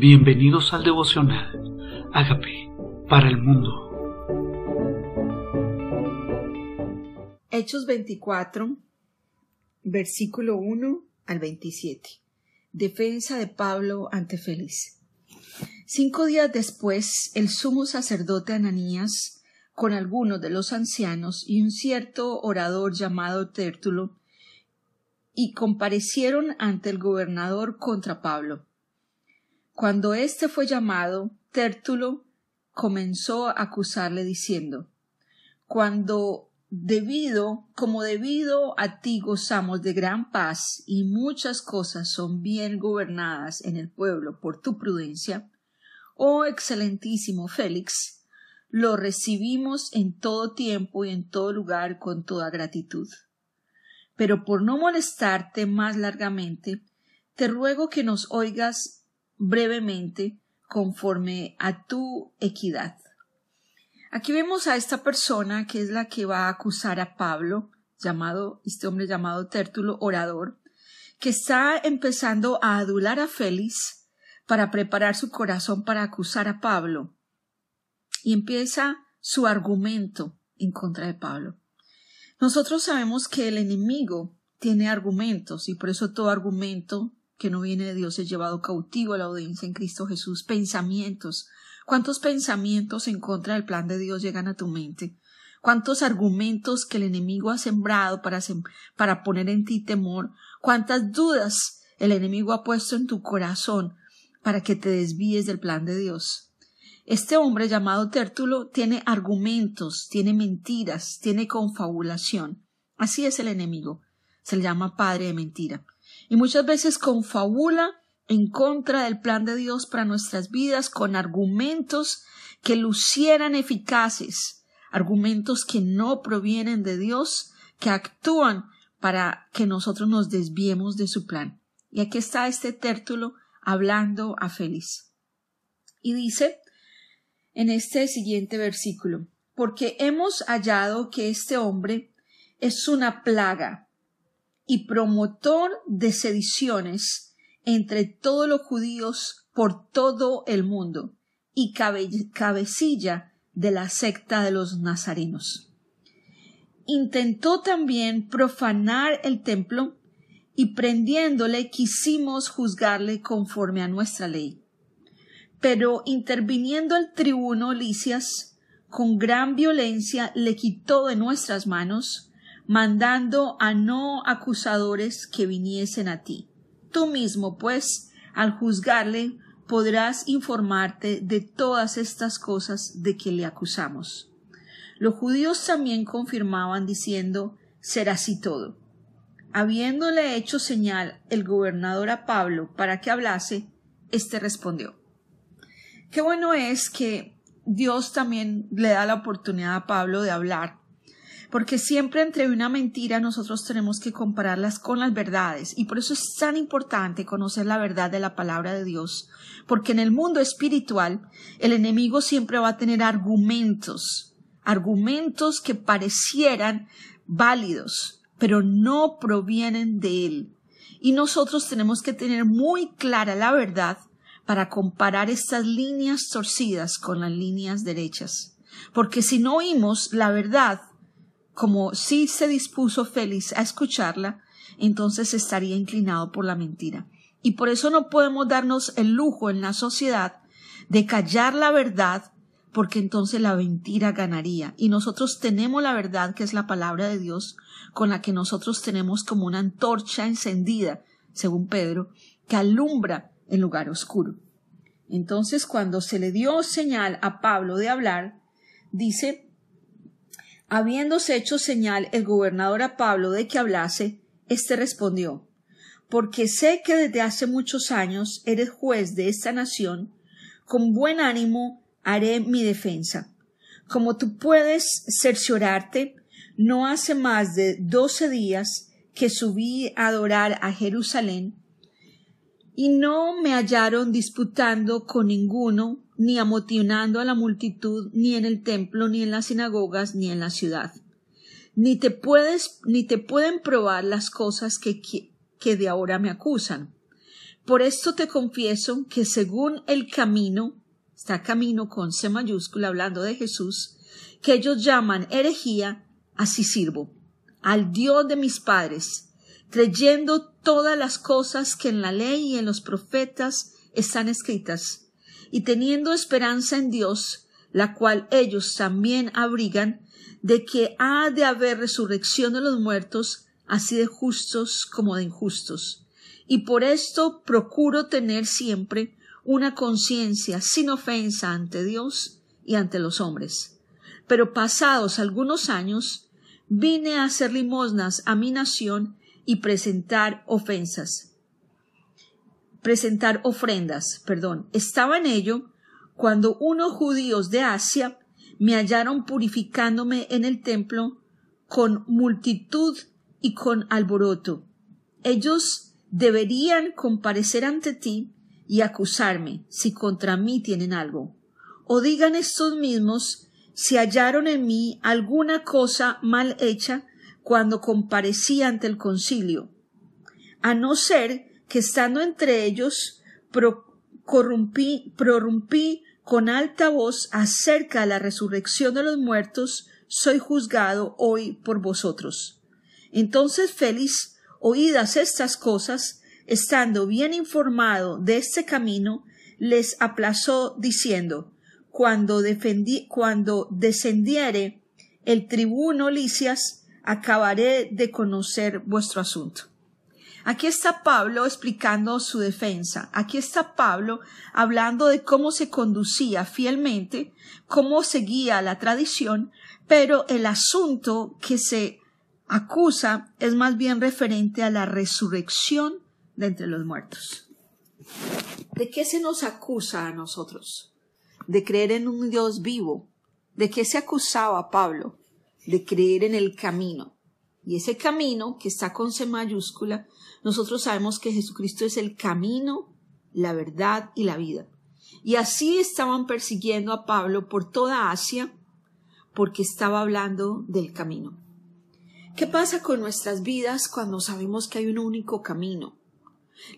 Bienvenidos al devocional. Hágame para el mundo. Hechos 24, versículo 1 al 27. Defensa de Pablo ante Félix. Cinco días después, el sumo sacerdote Ananías, con algunos de los ancianos y un cierto orador llamado Tértulo, y comparecieron ante el gobernador contra Pablo. Cuando éste fue llamado, Tértulo comenzó a acusarle diciendo Cuando debido, como debido a ti gozamos de gran paz y muchas cosas son bien gobernadas en el pueblo por tu prudencia, oh excelentísimo Félix, lo recibimos en todo tiempo y en todo lugar con toda gratitud. Pero por no molestarte más largamente, te ruego que nos oigas brevemente conforme a tu equidad. Aquí vemos a esta persona que es la que va a acusar a Pablo, llamado, este hombre llamado Tértulo, orador, que está empezando a adular a Félix para preparar su corazón para acusar a Pablo. Y empieza su argumento en contra de Pablo. Nosotros sabemos que el enemigo tiene argumentos y por eso todo argumento que no viene de Dios es llevado cautivo a la audiencia en Cristo Jesús. Pensamientos. ¿Cuántos pensamientos en contra del plan de Dios llegan a tu mente? ¿Cuántos argumentos que el enemigo ha sembrado para, para poner en ti temor? ¿Cuántas dudas el enemigo ha puesto en tu corazón para que te desvíes del plan de Dios? Este hombre llamado Tértulo tiene argumentos, tiene mentiras, tiene confabulación. Así es el enemigo. Se le llama padre de mentira y muchas veces confabula en contra del plan de Dios para nuestras vidas con argumentos que lucieran eficaces, argumentos que no provienen de Dios, que actúan para que nosotros nos desviemos de su plan. Y aquí está este tértulo hablando a Félix. Y dice en este siguiente versículo, porque hemos hallado que este hombre es una plaga y promotor de sediciones entre todos los judíos por todo el mundo y cabecilla de la secta de los nazarenos. Intentó también profanar el templo y prendiéndole quisimos juzgarle conforme a nuestra ley. Pero interviniendo el tribuno Licias, con gran violencia le quitó de nuestras manos mandando a no acusadores que viniesen a ti. Tú mismo, pues, al juzgarle, podrás informarte de todas estas cosas de que le acusamos. Los judíos también confirmaban diciendo será así todo. Habiéndole hecho señal el gobernador a Pablo para que hablase, éste respondió. Qué bueno es que Dios también le da la oportunidad a Pablo de hablar porque siempre entre una mentira nosotros tenemos que compararlas con las verdades y por eso es tan importante conocer la verdad de la palabra de Dios, porque en el mundo espiritual el enemigo siempre va a tener argumentos, argumentos que parecieran válidos, pero no provienen de él. Y nosotros tenemos que tener muy clara la verdad para comparar estas líneas torcidas con las líneas derechas. Porque si no oímos la verdad, como si se dispuso Félix a escucharla, entonces estaría inclinado por la mentira. Y por eso no podemos darnos el lujo en la sociedad de callar la verdad, porque entonces la mentira ganaría. Y nosotros tenemos la verdad, que es la palabra de Dios, con la que nosotros tenemos como una antorcha encendida, según Pedro, que alumbra el lugar oscuro. Entonces, cuando se le dio señal a Pablo de hablar, dice Habiéndose hecho señal el gobernador a Pablo de que hablase, éste respondió Porque sé que desde hace muchos años eres juez de esta nación, con buen ánimo haré mi defensa. Como tú puedes cerciorarte, no hace más de doce días que subí a adorar a Jerusalén, y no me hallaron disputando con ninguno ni amotinando a la multitud, ni en el templo, ni en las sinagogas, ni en la ciudad. Ni te puedes, ni te pueden probar las cosas que, que de ahora me acusan. Por esto te confieso que según el camino, está camino con C mayúscula hablando de Jesús, que ellos llaman herejía, así sirvo, al Dios de mis padres, creyendo todas las cosas que en la ley y en los profetas están escritas, y teniendo esperanza en Dios, la cual ellos también abrigan, de que ha de haber resurrección de los muertos, así de justos como de injustos. Y por esto procuro tener siempre una conciencia sin ofensa ante Dios y ante los hombres. Pero pasados algunos años, vine a hacer limosnas a mi nación y presentar ofensas. Presentar ofrendas, perdón. Estaba en ello cuando unos judíos de Asia me hallaron purificándome en el templo con multitud y con alboroto. Ellos deberían comparecer ante ti y acusarme si contra mí tienen algo. O digan estos mismos si hallaron en mí alguna cosa mal hecha cuando comparecí ante el concilio, a no ser que estando entre ellos corrompí, prorrumpí con alta voz acerca de la resurrección de los muertos, soy juzgado hoy por vosotros. Entonces Félix, oídas estas cosas, estando bien informado de este camino, les aplazó diciendo cuando, defendí, cuando descendiere el tribuno Licias, acabaré de conocer vuestro asunto. Aquí está Pablo explicando su defensa. Aquí está Pablo hablando de cómo se conducía fielmente, cómo seguía la tradición, pero el asunto que se acusa es más bien referente a la resurrección de entre los muertos. ¿De qué se nos acusa a nosotros? De creer en un Dios vivo. ¿De qué se acusaba a Pablo? De creer en el camino. Y ese camino, que está con C mayúscula, nosotros sabemos que Jesucristo es el camino, la verdad y la vida. Y así estaban persiguiendo a Pablo por toda Asia porque estaba hablando del camino. ¿Qué pasa con nuestras vidas cuando sabemos que hay un único camino?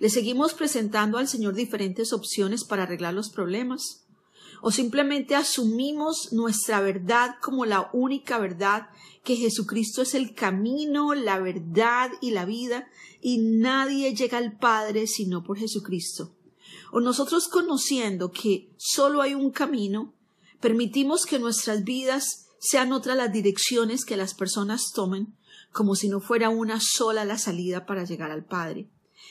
¿Le seguimos presentando al Señor diferentes opciones para arreglar los problemas? ¿O simplemente asumimos nuestra verdad como la única verdad que Jesucristo es el camino, la verdad y la vida, y nadie llega al Padre sino por Jesucristo. O nosotros conociendo que solo hay un camino, permitimos que nuestras vidas sean otras las direcciones que las personas tomen, como si no fuera una sola la salida para llegar al Padre.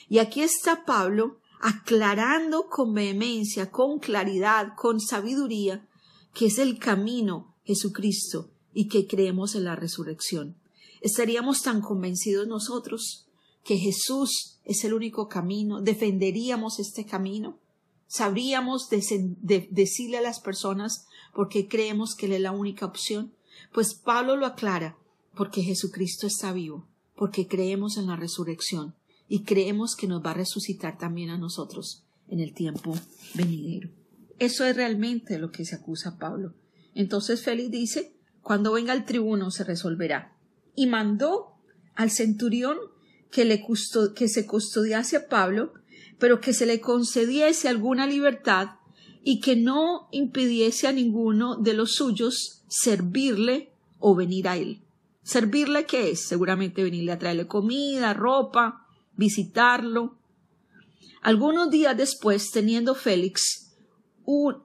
Y aquí está Pablo aclarando con vehemencia, con claridad, con sabiduría, que es el camino Jesucristo y que creemos en la resurrección. ¿Estaríamos tan convencidos nosotros que Jesús es el único camino? ¿Defenderíamos este camino? ¿Sabríamos decirle a las personas por qué creemos que Él es la única opción? Pues Pablo lo aclara, porque Jesucristo está vivo, porque creemos en la resurrección y creemos que nos va a resucitar también a nosotros en el tiempo venidero. Eso es realmente lo que se acusa a Pablo. Entonces Félix dice, cuando venga el tribuno se resolverá. Y mandó al centurión que, le que se custodiase a Pablo, pero que se le concediese alguna libertad y que no impidiese a ninguno de los suyos servirle o venir a él. ¿Servirle qué es? Seguramente venirle a traerle comida, ropa, visitarlo. Algunos días después, teniendo Félix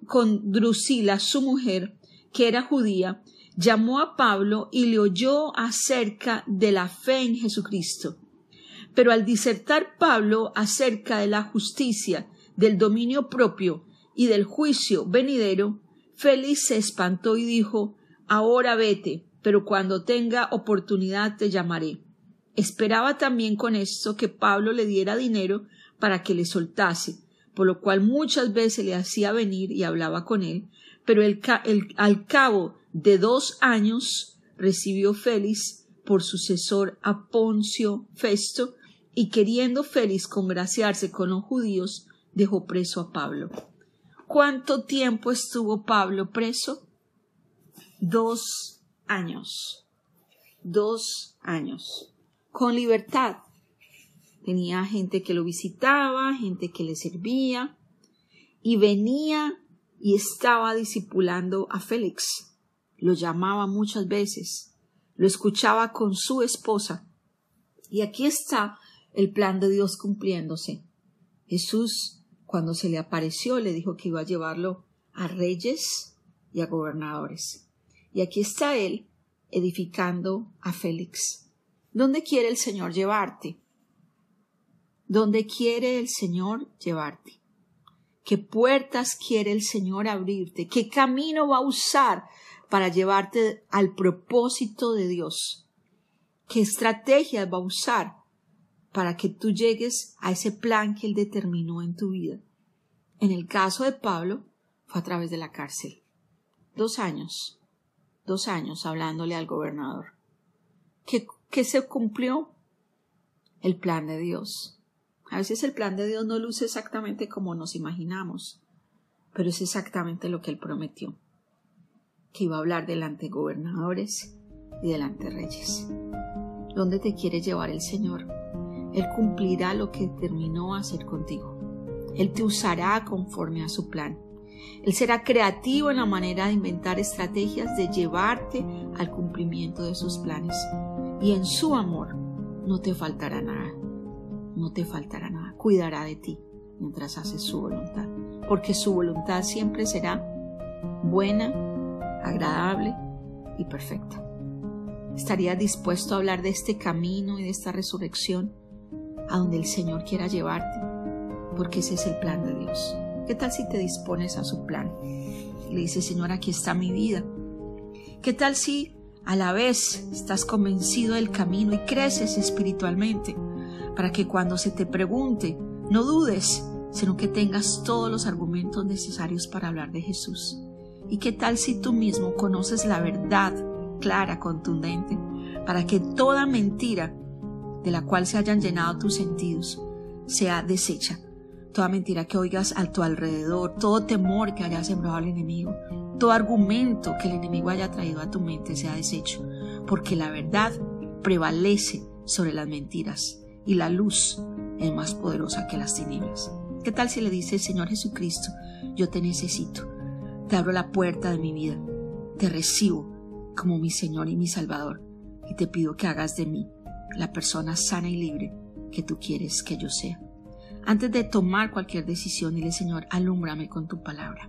con Drusila, su mujer, que era judía, llamó a Pablo y le oyó acerca de la fe en Jesucristo. Pero al disertar Pablo acerca de la justicia, del dominio propio y del juicio venidero, Félix se espantó y dijo Ahora vete, pero cuando tenga oportunidad te llamaré. Esperaba también con esto que Pablo le diera dinero para que le soltase, por lo cual muchas veces le hacía venir y hablaba con él, pero al cabo de dos años recibió Félix por sucesor a Poncio Festo, y queriendo Félix congraciarse con los judíos, dejó preso a Pablo. ¿Cuánto tiempo estuvo Pablo preso? Dos años. Dos años. Con libertad. Tenía gente que lo visitaba, gente que le servía, y venía y estaba discipulando a Félix. Lo llamaba muchas veces, lo escuchaba con su esposa. Y aquí está el plan de Dios cumpliéndose. Jesús, cuando se le apareció, le dijo que iba a llevarlo a reyes y a gobernadores. Y aquí está él edificando a Félix. ¿Dónde quiere el Señor llevarte? ¿Dónde quiere el Señor llevarte? ¿Qué puertas quiere el Señor abrirte? ¿Qué camino va a usar para llevarte al propósito de Dios? ¿Qué estrategias va a usar para que tú llegues a ese plan que Él determinó en tu vida? En el caso de Pablo, fue a través de la cárcel. Dos años, dos años hablándole al gobernador. ¿Qué, qué se cumplió? El plan de Dios. A veces el plan de Dios no luce exactamente como nos imaginamos, pero es exactamente lo que Él prometió, que iba a hablar delante de gobernadores y delante de reyes. ¿Dónde te quiere llevar el Señor? Él cumplirá lo que determinó hacer contigo. Él te usará conforme a su plan. Él será creativo en la manera de inventar estrategias de llevarte al cumplimiento de sus planes. Y en su amor no te faltará nada. No te faltará nada. Cuidará de ti mientras haces su voluntad. Porque su voluntad siempre será buena, agradable y perfecta. ¿Estarías dispuesto a hablar de este camino y de esta resurrección a donde el Señor quiera llevarte? Porque ese es el plan de Dios. ¿Qué tal si te dispones a su plan? Y le dices, Señor, aquí está mi vida. ¿Qué tal si a la vez estás convencido del camino y creces espiritualmente? Para que cuando se te pregunte, no dudes, sino que tengas todos los argumentos necesarios para hablar de Jesús. ¿Y qué tal si tú mismo conoces la verdad clara, contundente, para que toda mentira de la cual se hayan llenado tus sentidos sea deshecha toda mentira que oigas a tu alrededor, todo temor que haya sembrado el enemigo, todo argumento que el enemigo haya traído a tu mente sea deshecho, porque la verdad prevalece sobre las mentiras y la luz es más poderosa que las tinieblas. ¿Qué tal si le dices, Señor Jesucristo, yo te necesito, te abro la puerta de mi vida, te recibo como mi Señor y mi Salvador y te pido que hagas de mí la persona sana y libre que tú quieres que yo sea? antes de tomar cualquier decisión, dile Señor, alúmbrame con tu palabra.